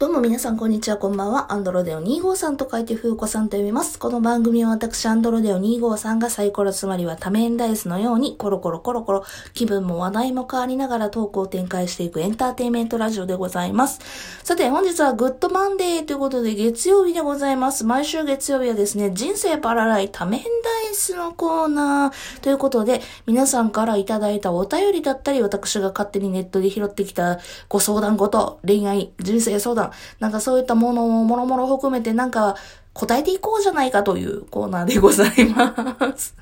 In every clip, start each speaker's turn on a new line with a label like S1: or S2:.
S1: どうも皆さんこんにちは、こんばんは。アンドロデオ25さんと書いて風子さんと読みます。この番組は私、アンドロデオ25さんがサイコロつまりは多面ダイスのように、コロコロコロコロ、気分も話題も変わりながらトークを展開していくエンターテインメントラジオでございます。さて、本日はグッドマンデーということで月曜日でございます。毎週月曜日はですね、人生パラダイ多面ダイスのコーナーということで、皆さんからいただいたお便りだったり、私が勝手にネットで拾ってきたご相談ごと、恋愛、人生相談、なんかそういったものをもろもろ含めてなんか答えていこうじゃないかというコーナーでございます。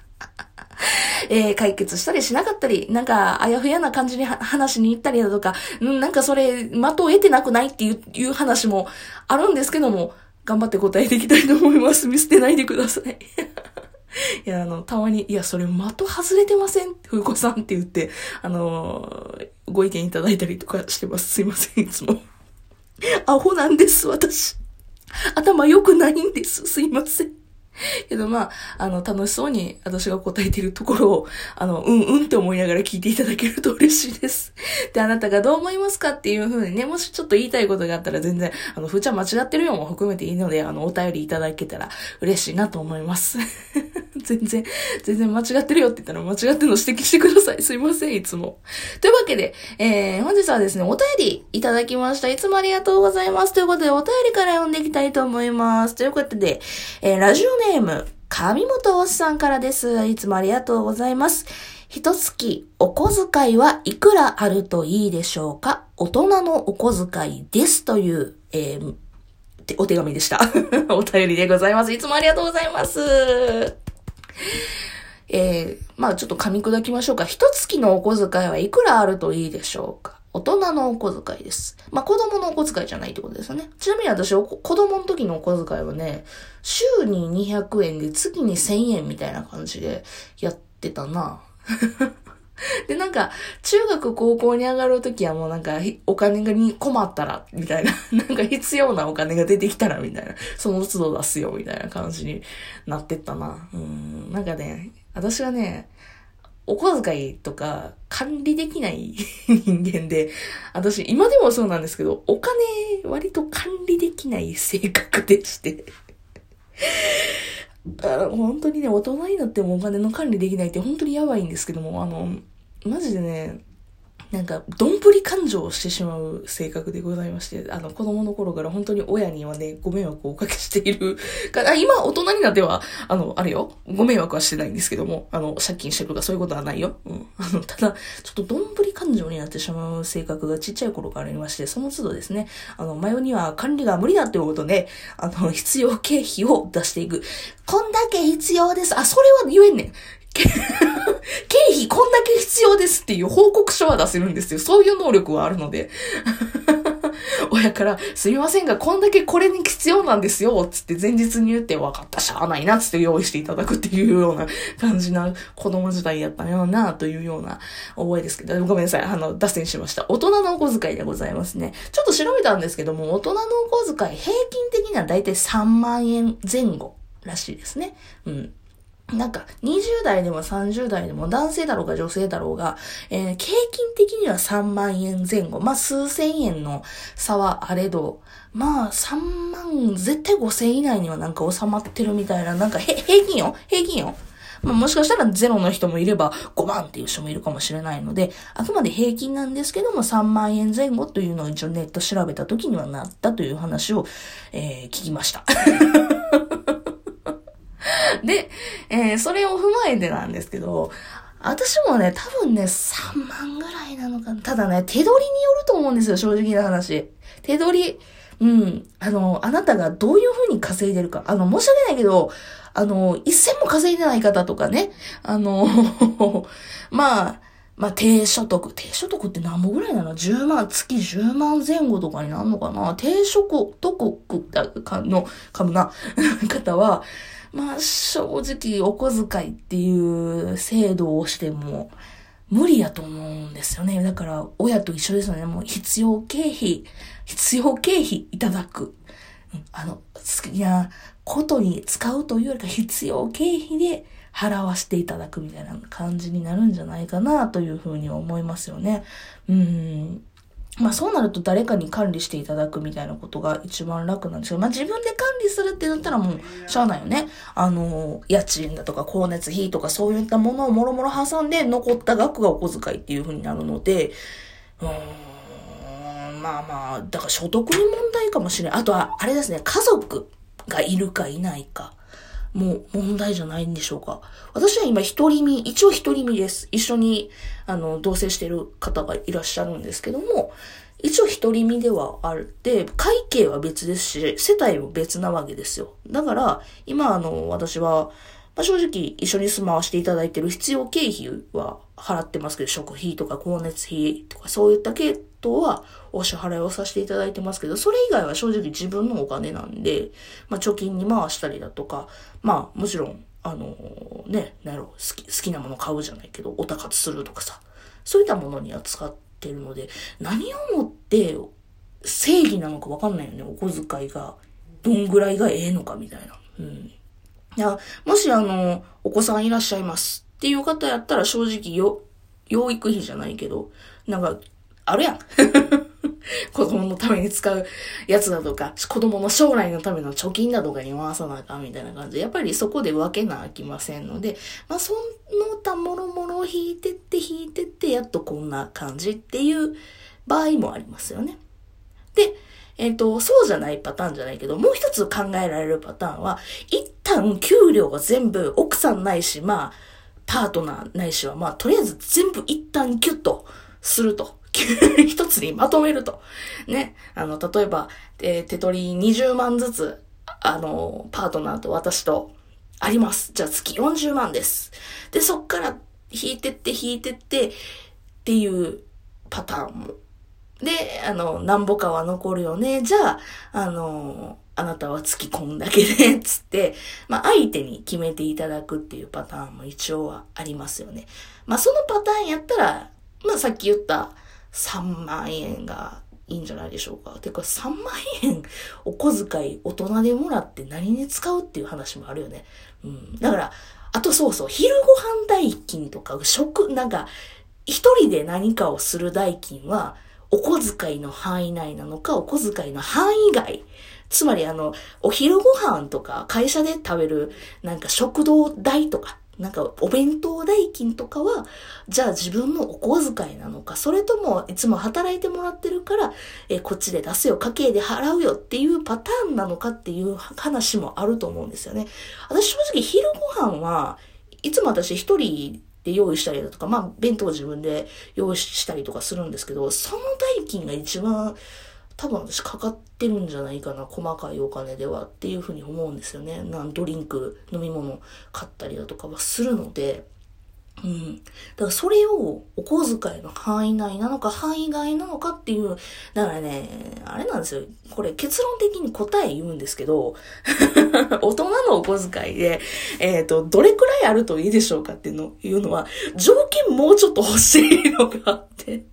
S1: えー、解決したりしなかったり、なんか、あやふやな感じに話に行ったりだとか、んなんかそれ、的を得てなくないっていういう話もあるんですけども、頑張って答えていきたいと思います。見捨てないでください。いや、あの、たまに、いや、それ的外れてません？風子さんって言って、あのー、ご意見いただいたりとかしてます。すいません、いつも。アホなんです、私。頭良くないんです。すいません。けどまあ、あの、楽しそうに私が答えているところを、あの、うんうんって思いながら聞いていただけると嬉しいです。で、あなたがどう思いますか？っていうふうにね、もしちょっと言いたいことがあったら全然、あの、ふーちゃん間違ってるよも含めていいので、あの、お便りいただけたら嬉しいなと思います。全然、全然間違ってるよって言ったら間違ってるの指摘してください。すいません、いつも。というわけで、えー、本日はですね、お便りいただきました。いつもありがとうございます。ということで、お便りから読んでいきたいと思います。ということで、えー、ラジオネーム、上本おっさんからです。いつもありがとうございます。一月お小遣いはいくらあるといいでしょうか？大人のお小遣いです。という、えー、お手紙でした。お便りでございます。いつもありがとうございます。えー、まあちょっと噛み砕きましょうか。一月のお小遣いはいくらあるといいでしょうか大人のお小遣いです。まあ子供のお小遣いじゃないってことですよね。ちなみに私、子供の時のお小遣いはね、週に200円で月に1000円みたいな感じでやってたな。で、なんか、中学高校に上がるときはもうなんか、お金がに困ったら、みたいな。なんか必要なお金が出てきたら、みたいな。その都度出すよ、みたいな感じになってったな。うん。なんかね、私はね、お小遣いとか管理できない 人間で、私、今でもそうなんですけど、お金割と管理できない性格でして本当にね、大人になってもお金の管理できないって本当にやばいんですけども、あの、マジでね、なんか、どんぶり感情をしてしまう性格でございまして、あの、子供の頃から本当に親にはね、ご迷惑をおかけしている か ら、今、大人になっては、あの、あるよ。ご迷惑はしてないんですけども、あの、借金してるとかそういうことはないよ。うん。あの、ただ、ちょっとどんぶり感情になってしまう性格がちっちゃい頃からありまして、その都度ですね、あの、マヨには管理が無理だっていうことで、あの、必要経費を出していく。こんだけ必要です。あ、それは言えんねん。経費こんだけ必要ですっていう報告書は出せるんですよ。そういう能力はあるので。親から、すみませんが、こんだけこれに必要なんですよ、つって前日に言って分かった、しゃあないな、つって用意していただくっていうような感じな子供時代やったような、というような覚えですけど、ごめんなさい、あの、脱線しました。大人のお小遣いでございますね。ちょっと調べたんですけども、大人のお小遣い、平均的にはだいたい3万円前後らしいですね。うん。なんか、20代でも30代でも男性だろうが女性だろうが、えー、平均的には3万円前後。まあ、数千円の差はあれど、まあ、3万、絶対5千以内にはなんか収まってるみたいな、なんか、へ、平均よ？平均よ？まあ、もしかしたらゼロの人もいれば5万っていう人もいるかもしれないので、あくまで平均なんですけども3万円前後というのを一応ネット調べた時にはなったという話を、えー、聞きました。で、えー、それを踏まえてなんですけど、私もね、多分ね、3万ぐらいなのかな。ただね、手取りによると思うんですよ、正直な話。手取り。うん。あの、あなたがどういう風に稼いでるか。あの、申し訳ないけど、あの、一銭も稼いでない方とかね。あの、まあ、まあ、低所得。低所得って何本ぐらいなの ?10 万、月10万前後とかになるのかな？低所得の株な方は、まあ正直お小遣いっていう制度をしても無理やと思うんですよね。だから親と一緒ですよね。もう必要経費、必要経費いただく。あの、好きなことに使うというよりか必要経費で払わせていただくみたいな感じになるんじゃないかなというふうに思いますよね。うん。まあそうなると誰かに管理していただくみたいなことが一番楽なんですけど、まあ自分で管理するってなったらもうしゃあないよね。あの、家賃だとか光熱費とかそういったものをもろもろ挟んで残った額がお小遣いっていう風になるので、うーん、まあまあ、だから所得に問題かもしれない。あとは、あれですね、家族がいるかいないか。もう問題じゃないんでしょうか。私は今一人身、一応一人身です。一緒に、あの、同棲してる方がいらっしゃるんですけども、一応一人身ではあって、会計は別ですし、世帯も別なわけですよ。だから、今あの、私は、まあ、正直一緒に住まわせていただいてる必要経費は払ってますけど、食費とか光熱費とかそういった系統はお支払いをさせていただいてますけど、それ以外は正直自分のお金なんで、まあ、貯金に回したりだとか、まあもちろん、あのー、ね、なんやろ、好き、好きなもの買うじゃないけど、おたかつするとかさ、そういったものには使ってるので、何をもって正義なのかわかんないよね、お小遣いが。どんぐらいがええのかみたいな。うん。いや、もしあの、お子さんいらっしゃいますっていう方やったら正直よ、養育費じゃないけど、なんか、あるやん。子供のために使うやつだとか、子供の将来のための貯金だとかに回さなあかんみたいな感じで、やっぱりそこで分けなあきませんので、まあその他もろもろ引いてって引いてって、やっとこんな感じっていう場合もありますよね。で、えっ、ー、と、そうじゃないパターンじゃないけど、もう一つ考えられるパターンは、一旦給料が全部奥さんないし、まあ、パートナーないしは、まあ、とりあえず全部一旦ギュッとすると。一つにまとめると。ね。あの、例えば、えー、手取り20万ずつ、あの、パートナーと私とあります。じゃあ月40万です。で、そっから引いてって引いてってっていうパターンもで、あの、なんぼかは残るよね。じゃあ、あの、あなたは月こんだけで、つって、まあ、相手に決めていただくっていうパターンも一応はありますよね。まあ、そのパターンやったら、まあ、さっき言った3万円がいいんじゃないでしょうか。てか、3万円お小遣い大人でもらって何に使うっていう話もあるよね。うん。だから、あとそうそう、昼ご飯代金とか、食、なんか、一人で何かをする代金は、お小遣いの範囲内なのか、お小遣いの範囲外。つまりあの、お昼ご飯とか、会社で食べる、なんか食堂代とか、なんかお弁当代金とかは、じゃあ自分のお小遣いなのか、それともいつも働いてもらってるから、えこっちで出すよ、家計で払うよっていうパターンなのかっていう話もあると思うんですよね。私正直昼ご飯はいつも私一人で用意したりだとか、まあ、弁当自分で用意したりとかするんですけど、その代金が一番多分私かかってるんじゃないかな、細かいお金ではっていうふうに思うんですよね。なんドリンク、飲み物買ったりだとかはするので、うん。だからそれをお小遣いの範囲内なのか範囲外なのかっていう、だからね、あれなんですよ。これ結論的に答え言うんですけど、大人のお小遣いで、えっ、ー、と、どれくらいあるといいでしょうかっていうのいうのは、条件もうちょっと欲しいのがあって。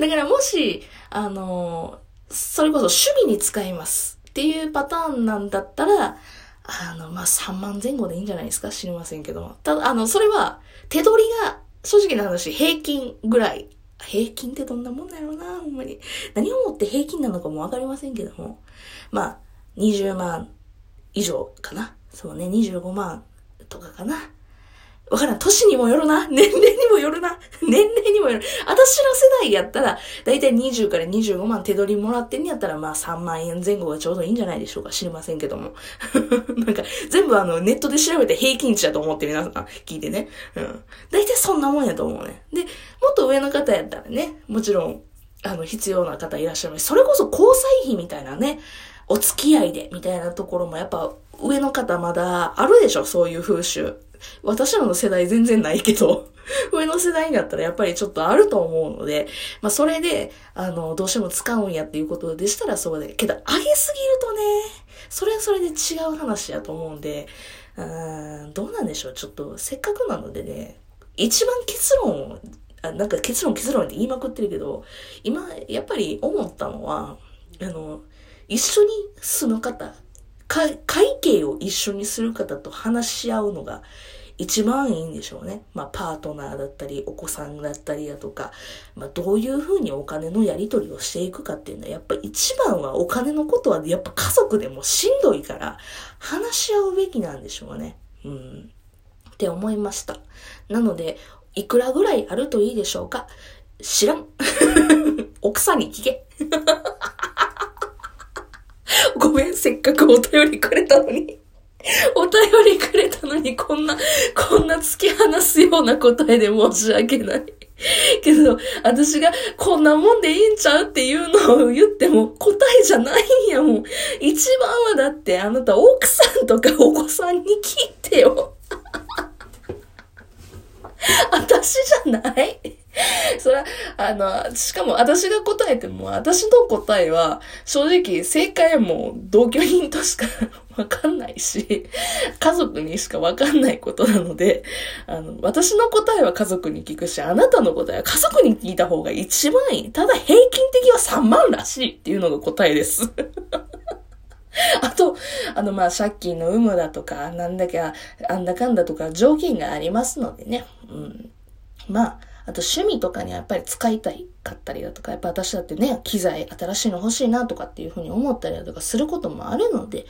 S1: だからもし、あの、それこそ趣味に使いますっていうパターンなんだったら、あの、まあ、3万前後でいいんじゃないですか？知りませんけども。ただ、あの、それは、手取りが、正直な話、平均ぐらい。平均ってどんなもんだろうな、ほんまに。何をもって平均なのかもわかりませんけども。まあ、20万以上かな。そうね、25万とかかな。わからん。年にもよるな。年齢にもよるな。年齢にもよる。私の世代やったら、だいたい20から25万手取りもらってんやったら、まあ3万円前後がちょうどいいんじゃないでしょうか。知りませんけども。なんか、全部あの、ネットで調べて平均値だと思って皆さん聞いてね。うん。だいたいそんなもんやと思うね。で、もっと上の方やったらね、もちろん、あの、必要な方いらっしゃるそれこそ交際費みたいなね、お付き合いで、みたいなところもやっぱ、上の方まだあるでしょそういう風習。私らの世代全然ないけど、上の世代になったらやっぱりちょっとあると思うので、まあそれで、あの、どうしても使うんやっていうことでしたらそうで、けど上げすぎるとね、それはそれで違う話やと思うんで、うん、どうなんでしょう。ちょっとせっかくなのでね、一番結論を、あなんか結論結論って言いまくってるけど、今、やっぱり思ったのは、あの、一緒に住む方、会計を一緒にする方と話し合うのが一番いいんでしょうね。まあ、パートナーだったり、お子さんだったりだとか、まあ、どういうふうにお金のやり取りをしていくかっていうのは、やっぱ一番はお金のことは、やっぱ家族でもしんどいから、話し合うべきなんでしょうね。うん。って思いました。なので、いくらぐらいあるといいでしょうか？知らん。奥さんに聞け。ごめん、せっかくお便りくれたのに。お便りくれたのに、こんな、こんな突き放すような答えで申し訳ない。けど、私がこんなもんでいいんちゃうっていうのを言っても答えじゃないんやもん。一番はだってあなた奥さんとかお子さんに聞いてよ。私じゃない それは、あの、しかも私が答えても、私の答えは、正直正解も同居人としか わかんないし、家族にしかわかんないことなので、あの、私の答えは家族に聞くし、あなたの答えは家族に聞いた方が一番いい。ただ平均的は3万らしいっていうのが答えです。あと、あの、まあ、借金の有無だとか、なんだか、あんだかんだとか条件がありますのでね。うん。まあ、あと趣味とかにやっぱり使いたいかったりだとか、やっぱ私だってね、機材新しいの欲しいなとかっていうふうに思ったりだとかすることもあるので、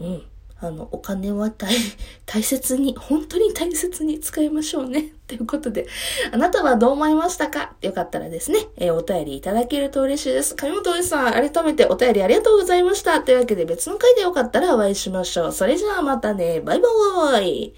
S1: うん。あの、お金は大、大切に、本当に大切に使いましょうね。ということで、あなたはどう思いましたか？よかったらですね、えー、お便りいただけると嬉しいです。上本おじさん、改めてお便りありがとうございました。というわけで別の回でよかったらお会いしましょう。それじゃあまたね、バイバーイ